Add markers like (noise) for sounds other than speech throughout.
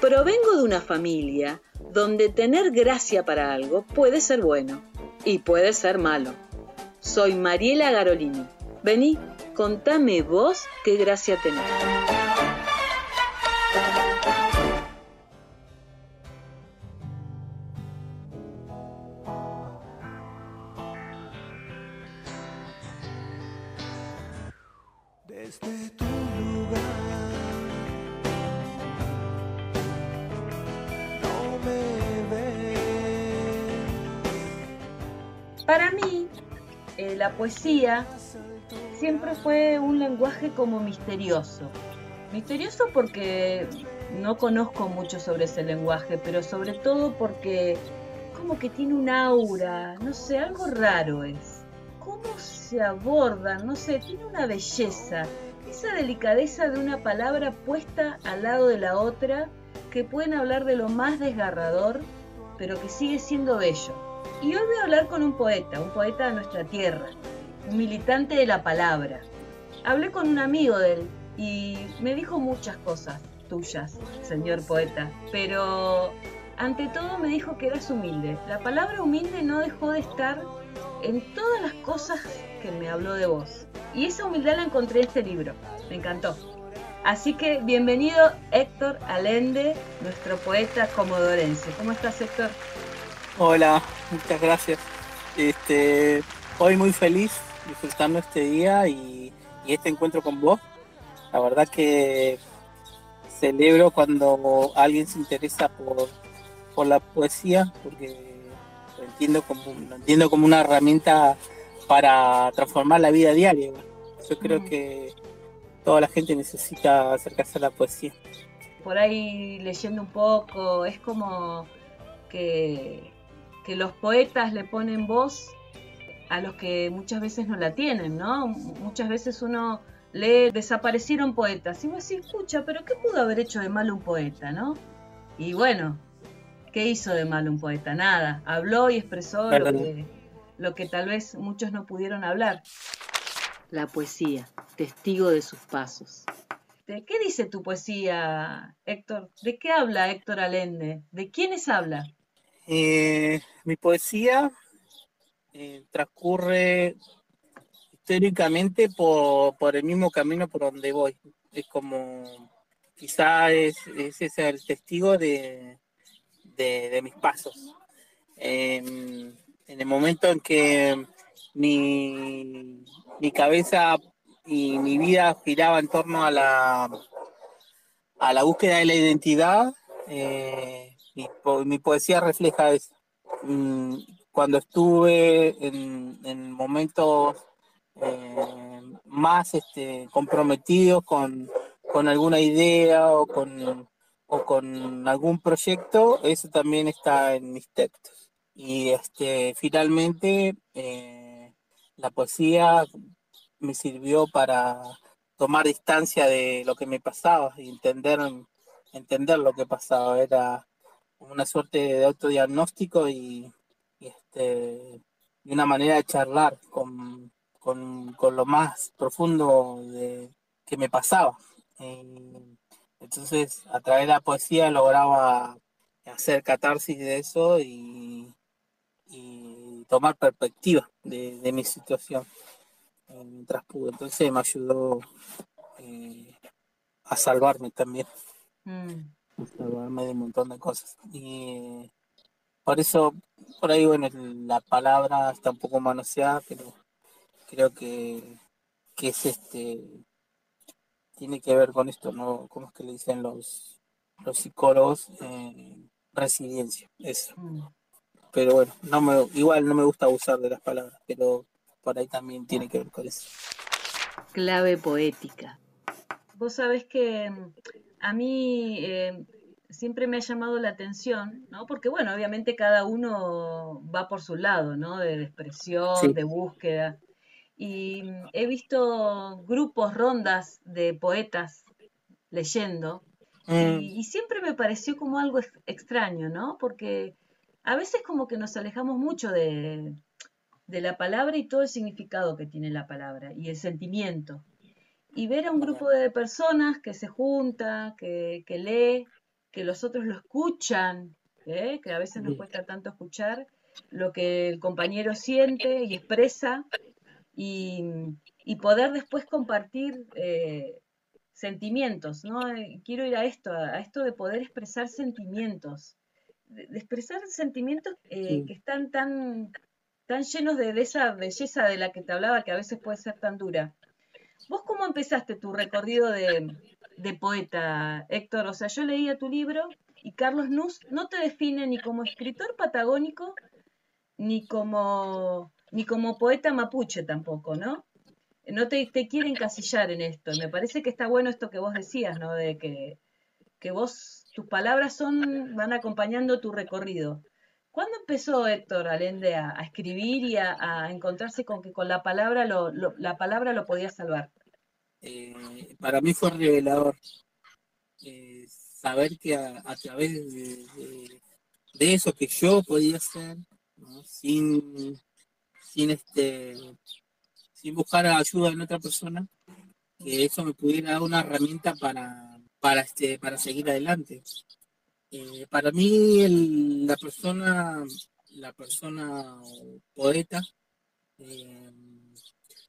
Provengo de una familia donde tener gracia para algo puede ser bueno y puede ser malo. Soy Mariela Garolini. Vení, contame vos qué gracia tenés. Poesía siempre fue un lenguaje como misterioso. Misterioso porque no conozco mucho sobre ese lenguaje, pero sobre todo porque como que tiene un aura, no sé, algo raro es. Cómo se abordan, no sé, tiene una belleza, esa delicadeza de una palabra puesta al lado de la otra, que pueden hablar de lo más desgarrador, pero que sigue siendo bello. Y hoy voy a hablar con un poeta, un poeta de nuestra tierra, un militante de la palabra. Hablé con un amigo de él y me dijo muchas cosas tuyas, señor poeta, pero ante todo me dijo que eras humilde. La palabra humilde no dejó de estar en todas las cosas que me habló de vos. Y esa humildad la encontré en este libro. Me encantó. Así que bienvenido Héctor Alende, nuestro poeta comodorense. ¿Cómo estás Héctor? Hola, muchas gracias. Este, hoy muy feliz disfrutando este día y, y este encuentro con vos. La verdad que celebro cuando alguien se interesa por, por la poesía, porque lo entiendo como, lo entiendo como una herramienta para transformar la vida diaria. Yo creo Mm. que toda la gente necesita acercarse a la poesía. Por ahí leyendo un poco, es como que, que los poetas le ponen voz a los que muchas veces no la tienen, ¿no? Muchas veces uno lee, desaparecieron poetas, y vos decís, escucha, pero ¿qué pudo haber hecho de malo un poeta, no? Y bueno, ¿qué hizo de malo un poeta? Nada, habló y expresó lo que, lo que tal vez muchos no pudieron hablar. La poesía, testigo de sus pasos. ¿De qué dice tu poesía, Héctor? ¿De qué habla Héctor Alende? ¿De quiénes habla? Eh, mi poesía eh, transcurre históricamente por, por el mismo camino por donde voy. Es como, quizá es, es el testigo de, de, mis pasos. En, en el momento en que mi, mi cabeza y mi vida giraba en torno a la, a la búsqueda de la identidad, eh, mi, mi poesía refleja eso. Mm, Cuando estuve en, en momentos eh, más este, comprometidos con, con alguna idea o con, o con algún proyecto, eso también está en mis textos. Y este, finalmente eh, la poesía me sirvió para tomar distancia de lo que me pasaba y entender, entender lo que pasaba. Era una suerte de autodiagnóstico y, este, y una manera de charlar con, con, con lo más profundo que me pasaba. Eh, entonces, a través de la poesía lograba hacer catarsis de eso y, tomar perspectiva de, de mi situación eh, mientras pude. Entonces me ayudó eh, a salvarme también Mm, salvarme de un montón de cosas. Y por eso, por ahí, bueno, la palabra está un poco manoseada, pero creo que, que es este, tiene que ver con esto, ¿no? ¿Cómo es que le dicen los, los psicólogos? Eh, resiliencia, eso. mm. Pero bueno, no me, igual no me gusta abusar de las palabras, pero por ahí también tiene que ver con eso. Clave poética. Vos sabés que mm, a mí eh, siempre me ha llamado la atención, ¿no? Porque bueno, obviamente cada uno va por su lado, ¿no? De expresión, Sí. de búsqueda. Y mm, he visto grupos, rondas de poetas leyendo Mm, y, y siempre me pareció como algo ex- extraño, ¿no? Porque a veces como que nos alejamos mucho de, de la palabra y todo el significado que tiene la palabra y el sentimiento. y ver a un grupo de personas que se junta, que, que lee, que los otros lo escuchan, ¿eh? que a veces nos cuesta tanto escuchar lo que el compañero siente y expresa, y, y poder después compartir eh, sentimientos, ¿no? Eh, quiero ir a esto, a esto de poder expresar sentimientos, de, de expresar sentimientos eh, Sí. que están tan, tan llenos de, de esa belleza de la que te hablaba, que a veces puede ser tan dura. ¿Vos cómo empezaste tu recorrido de, de poeta, Héctor? O sea, yo leía tu libro y Carlos Nus no te define ni como escritor patagónico, ni como, ni como poeta mapuche tampoco, ¿no? No te, te quiere encasillar en esto. Me parece que está bueno esto que vos decías, ¿no? De que, que vos, tus palabras son, van acompañando tu recorrido. ¿Cuándo empezó Héctor Allende a, escribir y a, a encontrarse con que con la palabra lo, lo- la palabra lo podía salvar? Eh, para mí fue revelador eh, saber que a, través de, eso que yo podía hacer, sin, sin este sin buscar ayuda en otra persona, que eso me pudiera dar una herramienta para, para este, para seguir adelante. Eh, para mí la persona, la persona poeta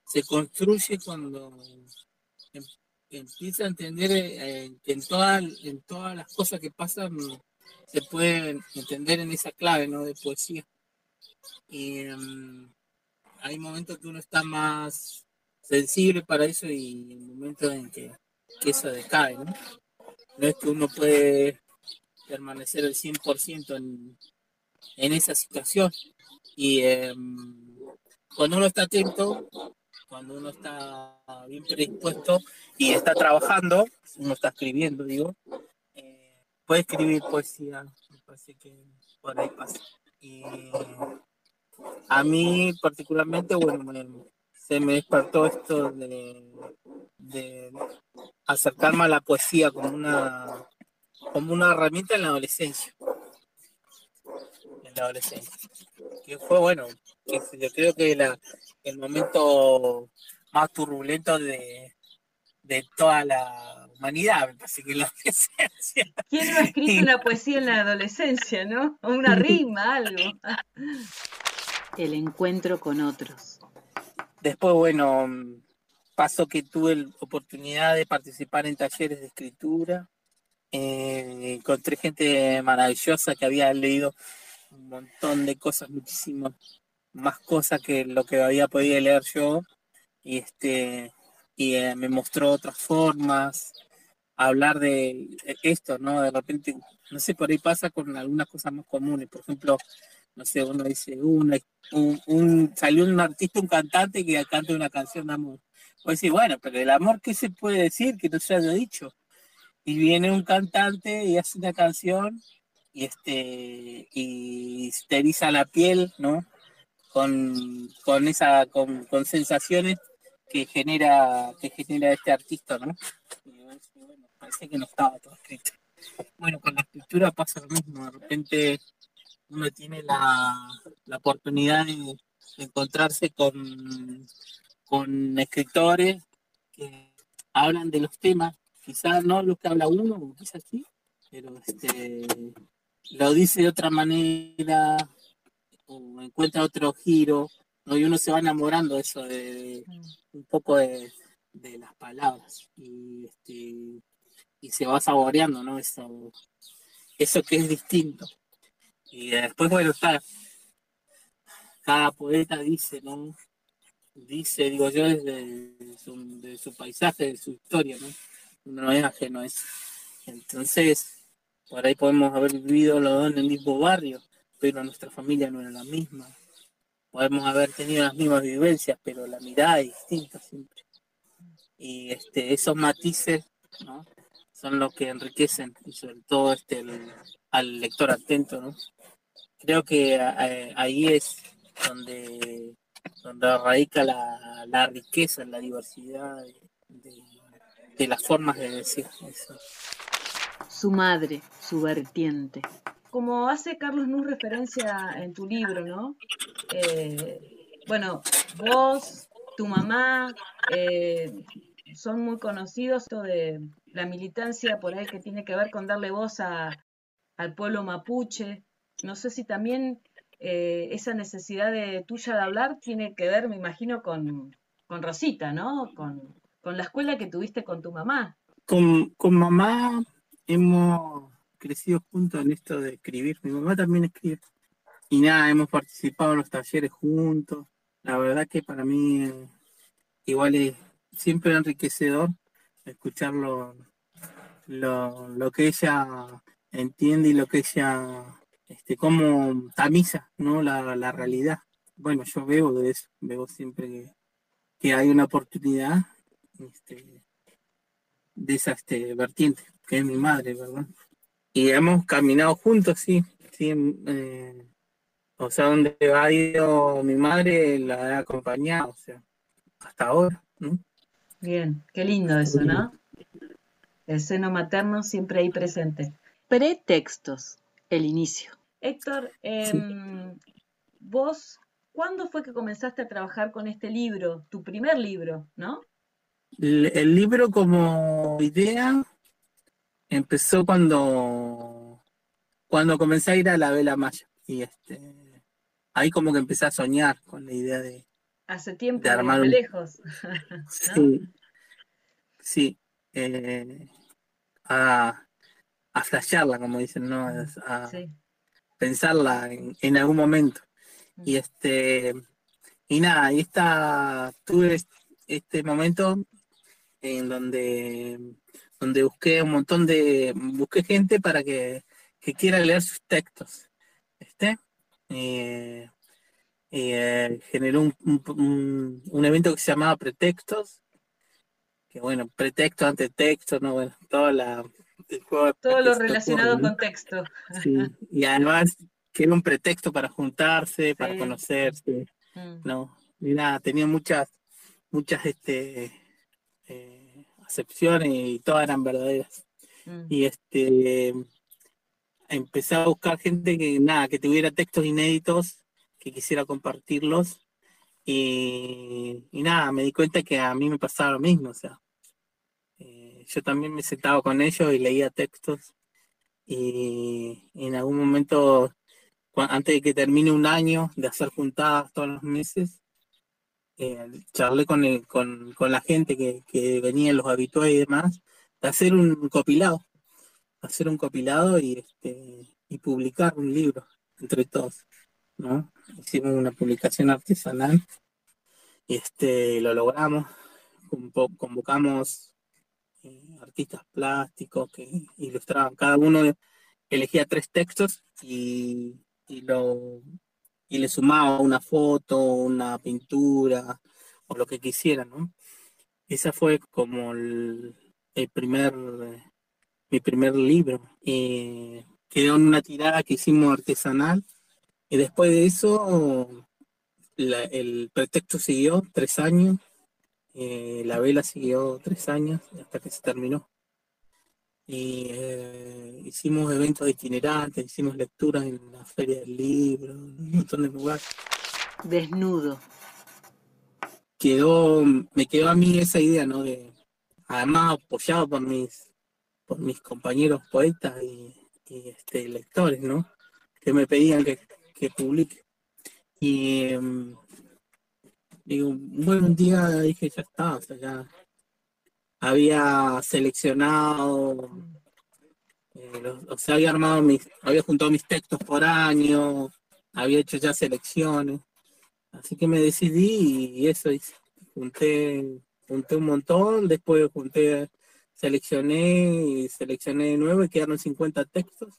se construye cuando empieza a entender eh, que en, toda- en todas las cosas que pasan se pueden entender en esa clave ¿no? de poesía. Y em, hay momentos que uno está más sensible para eso y momentos en que, que eso decae. ¿no? es que uno puede permanecer el 100% en, en esa situación. Y em, cuando uno está atento, cuando uno está bien predispuesto y está trabajando, uno está escribiendo, digo, eh, puede escribir poesía, me parece que por ahí pasa. Y a mí particularmente, bueno, se me despertó esto de, de acercarme a la poesía como una, como una herramienta en la adolescencia. La adolescencia. Que fue, bueno, que yo creo que la, el momento más turbulento de, de toda la humanidad, me parece que la (laughs) adolescencia. ¿Quién no ha escrito una poesía en la adolescencia, no? O una rima, algo. (laughs) El encuentro con otros. Después, bueno, pasó que tuve la oportunidad de participar en talleres de escritura. Eh, encontré gente maravillosa que había leído un montón de cosas, muchísimas más cosas que lo que había podido leer yo. Y este y eh, me mostró otras formas, hablar de esto, ¿no? De repente, no sé, por ahí pasa con algunas cosas más comunes. Por ejemplo, no sé, uno dice, una, un, un- salió un artista, un cantante que canta una canción de amor. Pues sí, bueno, pero el amor, ¿qué se puede decir que no se haya dicho? Y viene un cantante y hace una canción y este y te eriza la piel, ¿no? Con, con esa, con, sensaciones que genera, que genera este artista, ¿no? Bueno, parece que no estaba todo escrito. Bueno, con la escritura pasa lo mismo, de repente uno tiene la, la oportunidad de, encontrarse con, con escritores que hablan de los temas, quizás no lo que habla uno, quizás sí, pero este lo dice de otra manera o encuentra otro giro, ¿no? y uno se va enamorando eso, de, de- un poco de, de las palabras y este y se va saboreando, ¿no? Eso, eso que es distinto. Y después, bueno, está, cada poeta dice, ¿no? Dice, digo yo, desde su, de su paisaje, de su historia, ¿no? No es ajeno a eso. Entonces, por ahí podemos haber vivido los dos en el mismo barrio, pero nuestra familia no era la misma. Podemos haber tenido las mismas vivencias, pero la mirada es distinta siempre. Y este, esos matices, ¿no? Son los que enriquecen, y sobre todo este, al lector atento, ¿no? Creo que eh, ahí es donde, donde radica la, la riqueza, la diversidad de las formas de decir eso. Su madre, su vertiente. Como hace Carlos Nuz referencia en tu libro, ¿no? Eh, bueno, vos, tu mamá, eh, son muy conocidos esto de la militancia por ahí que tiene que ver con darle voz a, al pueblo mapuche. No sé si también eh, esa necesidad de tuya de hablar tiene que ver, me imagino, con, con Rosita, ¿no? Con, con la escuela que tuviste con tu mamá. Con, con mamá hemos crecido juntos en esto de escribir. Mi mamá también escribe. Y nada, hemos participado en los talleres juntos. La verdad que para mí igual es siempre enriquecedor escuchar lo, lo, lo que ella entiende y lo que ella, este, como tamiza, ¿no? La, la realidad. Bueno, yo veo de eso, veo siempre que, que hay una oportunidad este, de esa este, vertiente, que es mi madre, ¿verdad? Y hemos caminado juntos, sí, sí, eh, o sea, donde ha ido mi madre la he acompañado, o sea, hasta ahora, ¿no? Bien, qué lindo eso, ¿no? El seno materno siempre ahí presente. Pretextos, el inicio. Héctor, em, vos, ¿cuándo fue que comenzaste a trabajar con este libro? Tu primer libro, ¿no? El, el libro como idea empezó cuando, cuando comencé a ir a la Vela Maya. Y este, ahí como que empecé a soñar con la idea de, Hace tiempo, De armar un- lejos. (laughs) Sí, sí, eh, a, a flashearla, como dicen, ¿no? A Sí. pensarla en, en algún momento. Y este, y nada, y esta, tuve est- este momento en donde, donde busqué un montón de, busqué gente para que, que quiera leer sus textos. ¿Este? Eh, eh, generó un, un- evento que se llamaba Pretextos, que bueno, pretexto, antetexto, no, bueno, toda la, el juego Todo lo relacionado con texto. Sí, y además que era un pretexto para juntarse, para conocerse, Mm, ¿no? Y nada, tenía muchas, muchas este, eh, acepciones y todas eran verdaderas. mm. Y este empecé a buscar gente que nada, que tuviera textos inéditos, que quisiera compartirlos. Y, y nada, me di cuenta que a mí me pasaba lo mismo, o sea, eh, yo también me sentaba con ellos y leía textos. Y, y en algún momento, antes de que termine un año de hacer juntadas todos los meses, eh, charlé con, el- con, con la gente que, que venía, los habituales y demás, de hacer un compilado, hacer un compilado y, este, y publicar un libro entre todos, ¿no? Hicimos una publicación artesanal y este, lo logramos, Convo- convocamos eh, artistas plásticos que ilustraban, cada uno elegía tres textos y, y lo y le sumaba una foto, una pintura o lo que quisiera, ¿no? Esa fue como el, primer, mi primer libro. Quedó en una tirada que hicimos artesanal y después de eso el pretexto siguió tres años, eh, la vela siguió tres años hasta que se terminó. Y eh, hicimos eventos itinerantes, hicimos lecturas en la feria del libro, en un montón de lugares. Desnudo. quedó, me quedó a mí esa idea, ¿no? De, además apoyado por mis, por mis compañeros poetas y, y, este, lectores, ¿no? Que me pedían que, que publique. Y em, digo, bueno, un día dije, ya está, o sea, ya había seleccionado, eh, o sea, había armado mis, había juntado mis textos por año, había hecho ya selecciones. Así que me decidí y eso hice. Junté, junté un montón, después junté, seleccioné y seleccioné de nuevo y quedaron 50 textos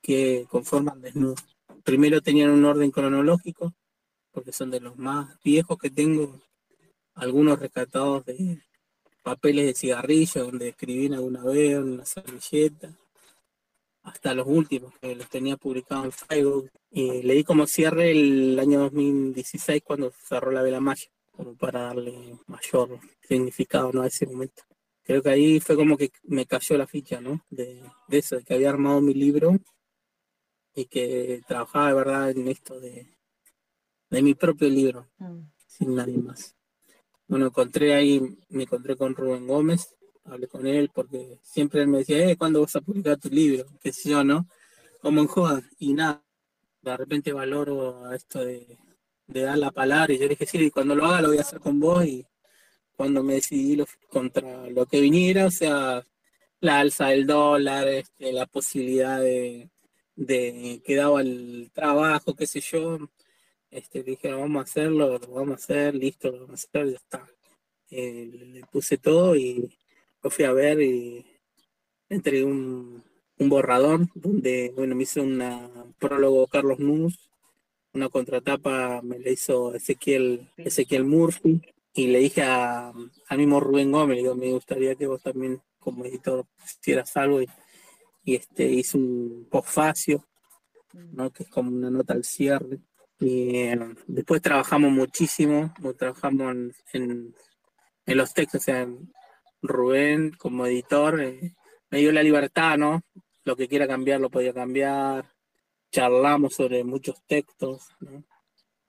que conforman desnudo. Primero tenían un orden cronológico, porque son de los más viejos que tengo, algunos rescatados de papeles de cigarrillo, donde escribí alguna vez en una servilleta, hasta los últimos, que los tenía publicados en Facebook. Y le di como cierre el año 2016 cuando cerró la Vela Maya, como para darle mayor significado ¿no? a ese momento. Creo que ahí fue como que me cayó la ficha, ¿no? De, de eso, de que había armado mi libro y que trabajaba de verdad en esto de, de mi propio libro, Mm. sin nadie más. Bueno, encontré ahí, me encontré con Rubén Gómez, hablé con él porque siempre él me decía, eh, ¿cuándo vas a publicar tu libro? Qué sé yo, ¿no? Como en joda, y nada, de repente valoro esto de, de dar la palabra y yo dije, sí, cuando lo haga lo voy a hacer con vos y cuando me decidí contra lo que viniera, o sea, la alza del dólar, este, la posibilidad de, de que daba el trabajo, qué sé yo, este, dije, vamos a hacerlo, lo vamos a hacer, listo, lo vamos a hacer, ya está. Eh, le puse todo y lo fui a ver y entregué un, un borrador donde, bueno, me hizo una prólogo Carlos Nuz, una contratapa me la hizo Ezequiel, Ezequiel Murphy y le dije a, al mismo Rubén Gómez, digo, me gustaría que vos también como editor hicieras algo y, y este hice un postfacio, ¿no? que es como una nota al cierre. Y eh, después trabajamos muchísimo, mo- trabajamos en, en- en los textos, o sea, Rubén como editor eh, me dio la libertad, ¿no? Lo que quiera cambiar lo podía cambiar, charlamos sobre muchos textos, ¿no?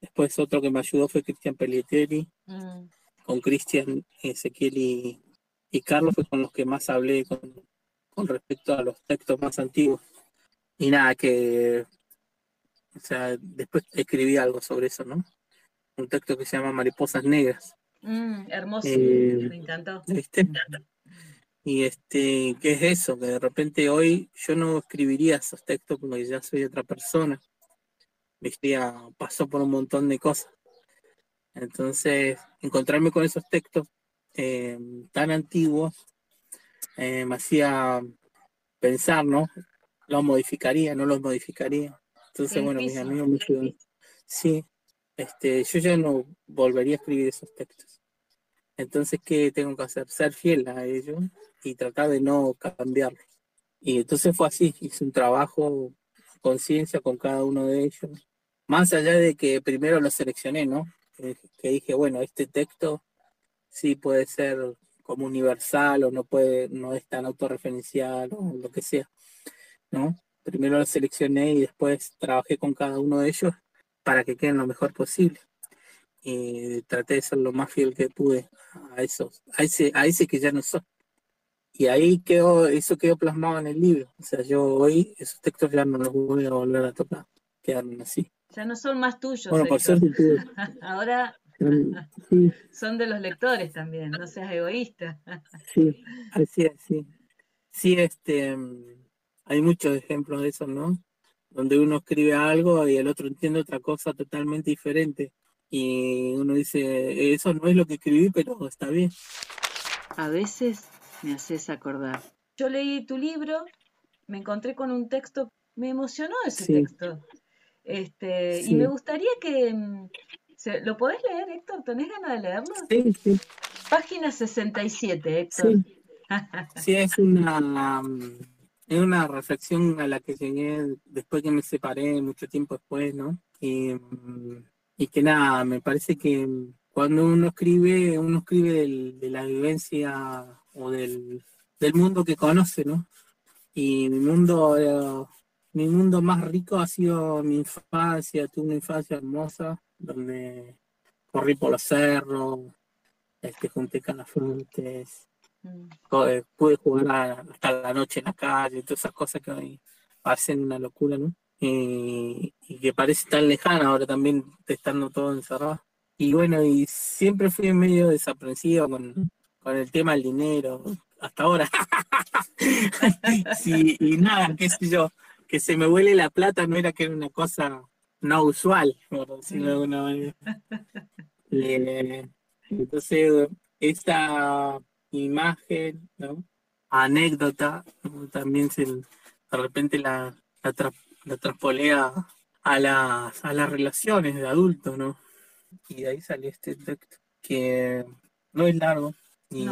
Después otro que me ayudó fue Cristian Pellieteri, Mm, con Cristian, Ezequiel y, y Carlos fue con los que más hablé con, con respecto a los textos más antiguos. Y nada, que, o sea, después escribí algo sobre eso, ¿no? Un texto que se llama Mariposas Negras, mm, hermoso, Eh, me encantó. ¿viste? Y este, ¿qué es eso? Que de repente hoy yo no escribiría esos textos porque ya soy otra persona. ¿Viste? Ya pasó por un montón de cosas. Entonces, encontrarme con esos textos eh, tan antiguos eh, me hacía pensar, ¿no? ¿Los modificaría? ¿No los modificaría? Entonces, bueno, mis amigos me ayudaron. Sí, este, yo ya no volvería a escribir esos textos. Entonces, ¿qué tengo que hacer? Ser fiel a ellos y tratar de no cambiarlos. Y entonces fue así, hice un trabajo conciencia con cada uno de ellos. Más allá de que primero lo seleccioné, ¿no? Que, que dije, bueno, este texto sí puede ser como universal o no puede, no es tan autorreferencial o lo que sea, ¿no? Primero lo seleccioné y después trabajé con cada uno de ellos para que queden lo mejor posible. Y traté de ser lo más fiel que pude a esos, a ese, a ese que ya no soy. Y ahí quedó, eso quedó plasmado en el libro. O sea, yo hoy esos textos ya no los voy a volver a tocar. Quedaron así. Ya no son más tuyos, Bueno, por suerte. (laughs) Ahora Sí, son de los lectores también, no seas egoísta. sí, así es, sí. Sí, este, hay muchos ejemplos de eso, ¿no? Donde uno escribe algo y el otro entiende otra cosa totalmente diferente. Y uno dice, eso no es lo que escribí, pero está bien. A veces me haces acordar. Yo leí tu libro, me encontré con un texto, me emocionó ese Sí. texto. Este, y me gustaría que mm, ¿lo podés leer, Héctor? ¿Tenés ganas de leerlo? Sí, sí, Página 67, Héctor. sí. Sí, es una, mm, es una reflexión a la que llegué después que me separé, mucho tiempo después, ¿no? Y, mm, y que nada, me parece que cuando uno escribe, uno escribe de la vivencia o del, del mundo que conoce, ¿no? Y mi mundo, eh, mi mundo más rico ha sido mi infancia, tuve una infancia hermosa, donde corrí por los cerros, este, junté calafuentes, Mm, co- eh, pude jugar a- hasta la noche en la calle, todas esas cosas que hoy parecen una locura, ¿no? Y, y que parece tan lejana ahora también estando todo encerrado. Y bueno, y siempre fui medio desaprensivo con, con el tema del dinero, hasta ahora. (laughs) Sí, y nada, qué sé yo, que se me huele la plata no era que era una cosa no usual, por decirlo de alguna manera. (laughs) Eh, entonces, esta imagen, ¿no? anécdota, ¿no? también se, de repente la, la, tra- la traspolea a las, a las relaciones de adultos, ¿no? Y de ahí salió este texto, que no es largo, y,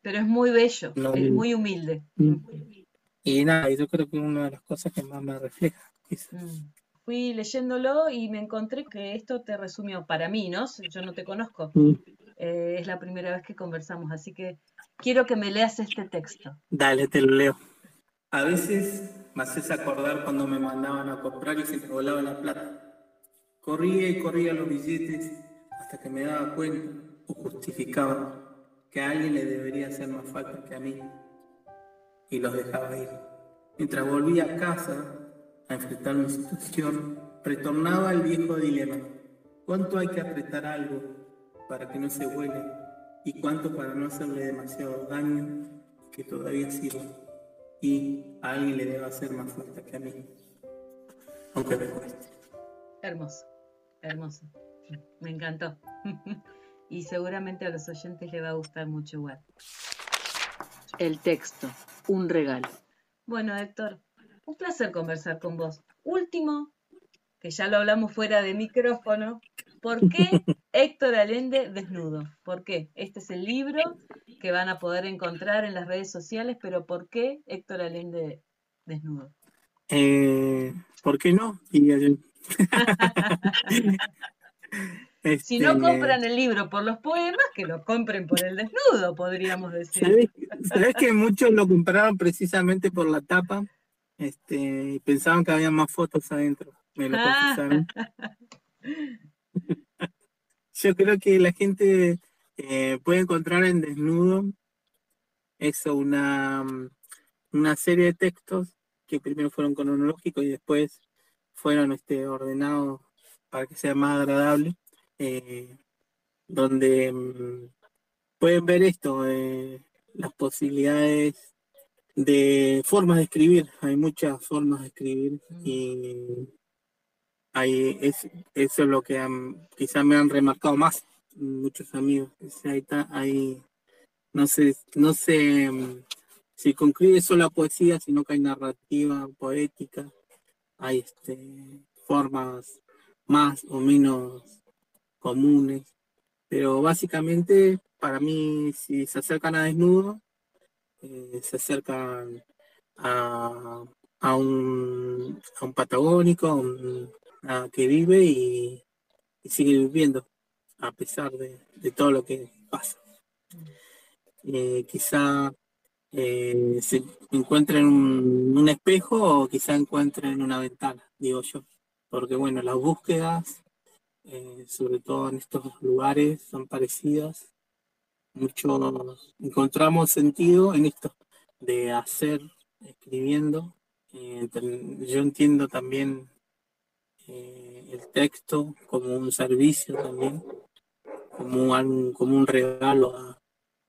Pero es muy bello, No. es muy humilde. Mm. y nada, y yo creo que es una de las cosas que más me refleja. quizás. Mm. Fui leyéndolo y me encontré que esto te resumió para mí, ¿no? Yo no te conozco. Mm. Eh, es la primera vez que conversamos, así que quiero que me leas este texto. Dale, te lo leo. A veces me haces acordar cuando me mandaban a comprar y se me volaba la plata. Corría y corría los billetes hasta que me daba cuenta o justificaba que a alguien le debería hacer más falta que a mí y los dejaba ir. Mientras volvía a casa a enfrentar mi situación, retornaba el viejo dilema. ¿Cuánto hay que apretar algo para que no se huele? ¿Y cuánto para no hacerle demasiado daño que todavía sirva? Y a alguien le debe hacer más falta que a mí, aunque me cueste. Hermoso, hermoso. Me encantó. (laughs) y seguramente a los oyentes les va a gustar mucho igual. El texto, un regalo. Bueno, Héctor, un placer conversar con vos. Último, que ya lo hablamos fuera de micrófono, ¿por qué Héctor Allende desnudo? ¿Por qué? Este es el libro que van a poder encontrar en las redes sociales, pero ¿por qué Héctor Allende desnudo? Eh, ¿Por qué no? (laughs) Si no este, compran el libro por los poemas, que lo compren por el desnudo, podríamos decir. ¿Sabés, sabés que muchos lo compraron precisamente por la tapa? Este, y pensaban que había más fotos adentro. Me lo Ah. confesaron. (laughs) (laughs) Yo creo que la gente eh, puede encontrar en Desnudo eso, una, mm, una serie de textos que primero fueron cronológicos y después fueron este, ordenados para que sea más agradable, eh, donde mm, pueden ver esto, eh, las posibilidades de formas de escribir. Hay muchas formas de escribir y es, eso es lo que han- quizás me han remarcado más muchos amigos. Ahí está, ahí no sé, no sé mm, si concluye solo poesía, sino que hay narrativa poética, hay este, formas más o menos comunes, pero básicamente para mí si se acercan a desnudo, eh, se acercan a, a un, a un patagónico, que vive y, sigue viviendo a pesar de, todo lo que pasa. Eh, quizá eh, se encuentre en un, espejo o quizá encuentre en una ventana, digo yo. Porque bueno, las búsquedas, eh, sobre todo en estos lugares, son parecidas. Muchos encontramos sentido en esto de hacer, escribiendo. Eh, yo entiendo también eh, el texto como un servicio también, como un, como un regalo a-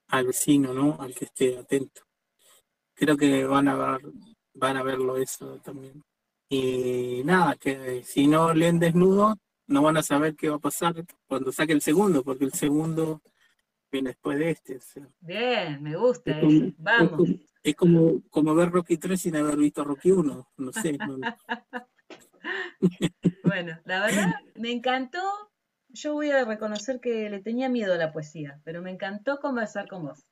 al vecino, ¿no? Al que esté atento. Creo que van a ver, van a verlo eso también. Y nada, que si no leen desnudo, no van a saber qué va a pasar cuando saque el segundo, porque el segundo viene después de este. o sea, Bien, me gusta es como, es Vamos. como- es como, como ver Rocky 3 sin haber visto Rocky 1, no sé. no- (laughs) (laughs) Bueno, la verdad me encantó. Yo voy a reconocer que le tenía miedo a la poesía, pero me encantó conversar con vos.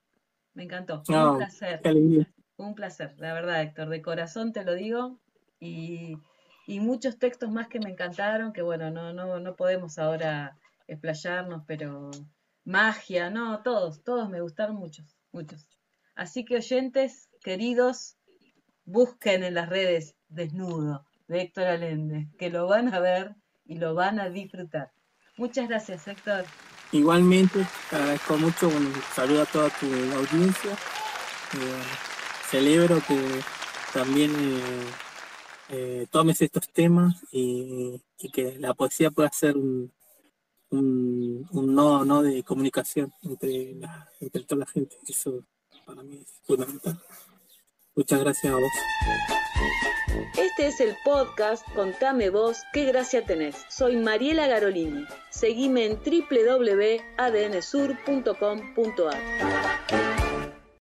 Me encantó. Fue No, un placer. alegría. Fue un placer, la verdad, Héctor. De corazón te lo digo. Y, y muchos textos más que me encantaron, que bueno, no, no, no podemos ahora explayarnos, pero magia, no, todos, todos me gustaron muchos, muchos. Así que oyentes, queridos, busquen en las redes Desnudo de Héctor Allende, que lo van a ver y lo van a disfrutar. Muchas gracias, Héctor. Igualmente, te agradezco mucho, un saludo a toda tu audiencia. Eh, celebro que también eh, eh, tomes estos temas y, que la poesía pueda ser un, nodo ¿no? de comunicación entre toda la gente. Eso para mí es fundamental. Muchas gracias a vos. Este es el podcast Contame vos qué gracia tenés. Soy Mariela Garolini. Seguime en www.adnsur.com.ar.